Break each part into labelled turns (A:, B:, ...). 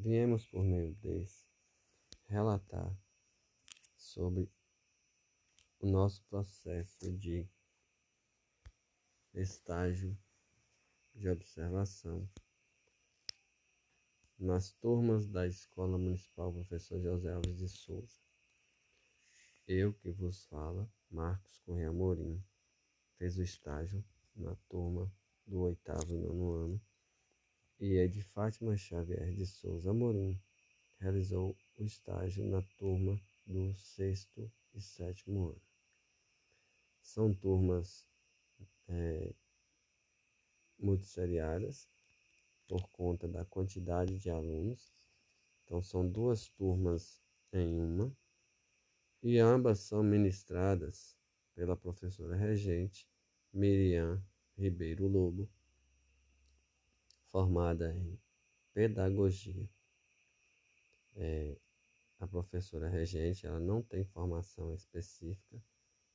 A: viemos por meio desse relatar sobre o nosso processo de estágio de observação nas turmas da Escola Municipal Professor José Alves de Souza. Eu que vos falo, Marcos Correia Morim, fez o estágio na turma do oitavo e nono ano e é de Fátima Xavier de Souza Morim realizou o estágio na turma do sexto e sétimo ano. São turmas é, multisseriadas por conta da quantidade de alunos. Então, são duas turmas em uma, e ambas são ministradas pela professora regente Miriam Ribeiro Lobo, formada em pedagogia. É, a professora regente ela não tem formação específica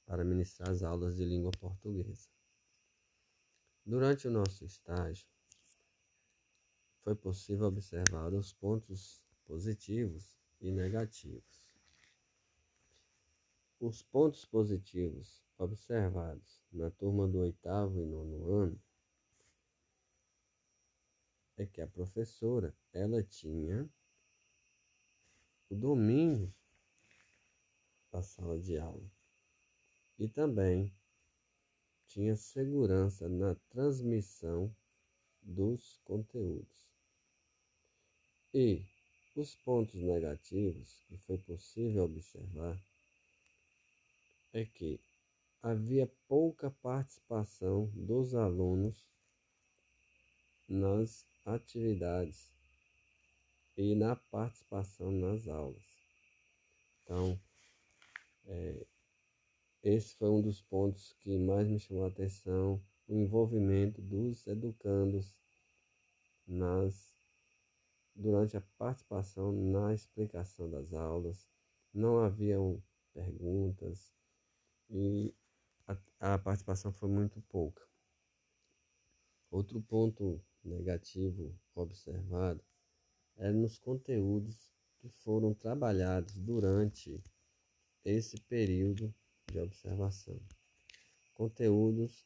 A: para ministrar as aulas de língua portuguesa. Durante o nosso estágio, foi possível observar os pontos positivos e negativos. Os pontos positivos observados na turma do oitavo e nono ano é que a professora ela tinha o domínio da sala de aula e também tinha segurança na transmissão dos conteúdos. E os pontos negativos que foi possível observar é que havia pouca participação dos alunos nas atividades e na participação nas aulas. Então, é, esse foi um dos pontos que mais me chamou a atenção, o envolvimento dos educandos nas durante a participação na explicação das aulas. Não haviam perguntas e a, a participação foi muito pouca. Outro ponto negativo observado é nos conteúdos que foram trabalhados durante esse período de observação. Conteúdos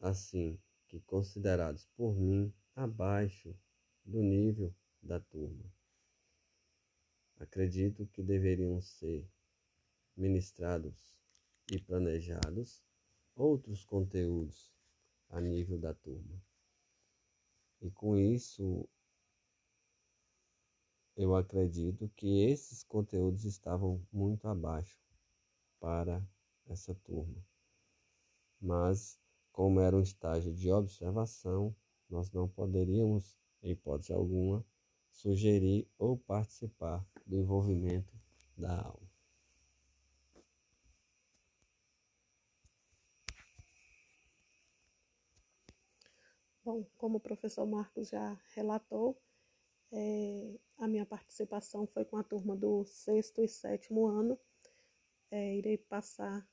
A: assim que considerados por mim abaixo do nível da turma. Acredito que deveriam ser ministrados e planejados outros conteúdos a nível da turma. E com isso, eu acredito que esses conteúdos estavam muito abaixo para essa turma. Mas, como era um estágio de observação, nós não poderíamos, em hipótese alguma, sugerir ou participar do envolvimento da aula.
B: Bom, como o professor Marcos já relatou, é, a minha participação foi com a turma do sexto e sétimo ano. É, irei passar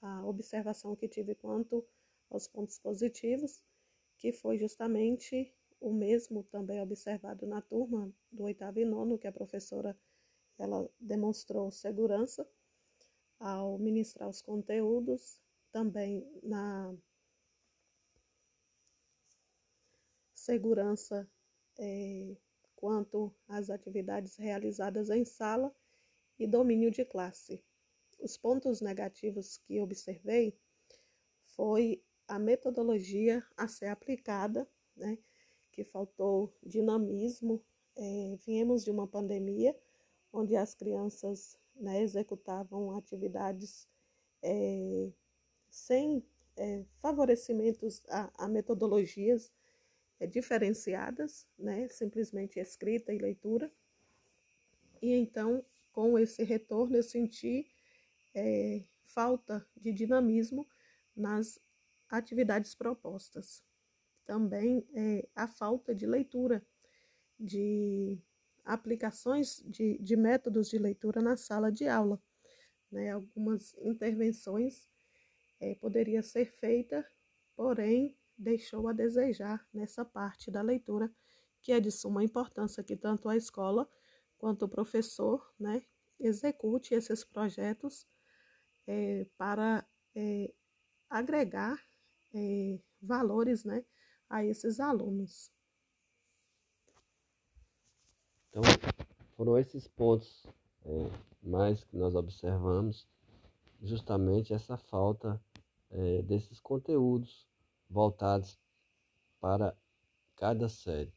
B: a observação que tive quanto aos pontos positivos, que foi justamente o mesmo também observado na turma do oitavo e nono, que a professora ela demonstrou segurança ao ministrar os conteúdos, também na segurança é, quanto às atividades realizadas em sala e domínio de classe. Os pontos negativos que observei foi a metodologia a ser aplicada, né, que faltou dinamismo. É, viemos de uma pandemia onde as crianças né, executavam atividades é, sem é, favorecimentos a, a metodologias é, diferenciadas, né? simplesmente escrita e leitura. E então, com esse retorno, eu senti é, falta de dinamismo nas atividades propostas. Também é, a falta de leitura, de aplicações de, de métodos de leitura na sala de aula. Né? Algumas intervenções é, poderia ser feita, porém deixou a desejar nessa parte da leitura que é de suma importância que tanto a escola quanto o professor né, execute esses projetos é, para é, agregar é, valores né, a esses alunos.
A: Então, foram esses pontos é, mais que nós observamos, justamente essa falta é, desses conteúdos voltados para cada série.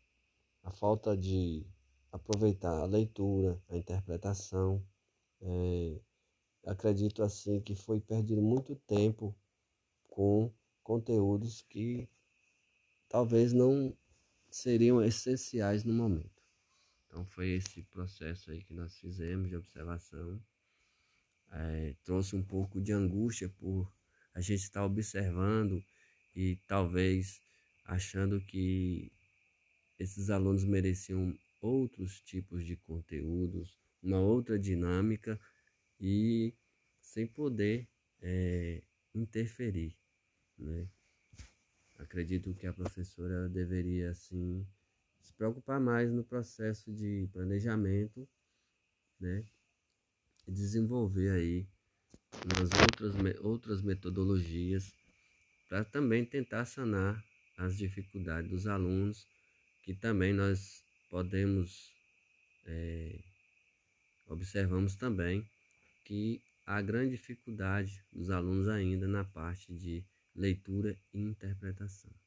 A: A falta de aproveitar a leitura, a interpretação. É, acredito assim que foi perdido muito tempo com conteúdos que talvez não seriam essenciais no momento. Então foi esse processo aí que nós fizemos de observação. É, trouxe um pouco de angústia por a gente estar observando e talvez achando que esses alunos mereciam outros tipos de conteúdos, uma outra dinâmica e sem poder é, interferir. Né? Acredito que a professora deveria assim se preocupar mais no processo de planejamento, né? E desenvolver aí umas outras, outras metodologias para também tentar sanar as dificuldades dos alunos, que também nós podemos é, observamos também que há grande dificuldade dos alunos ainda na parte de leitura e interpretação.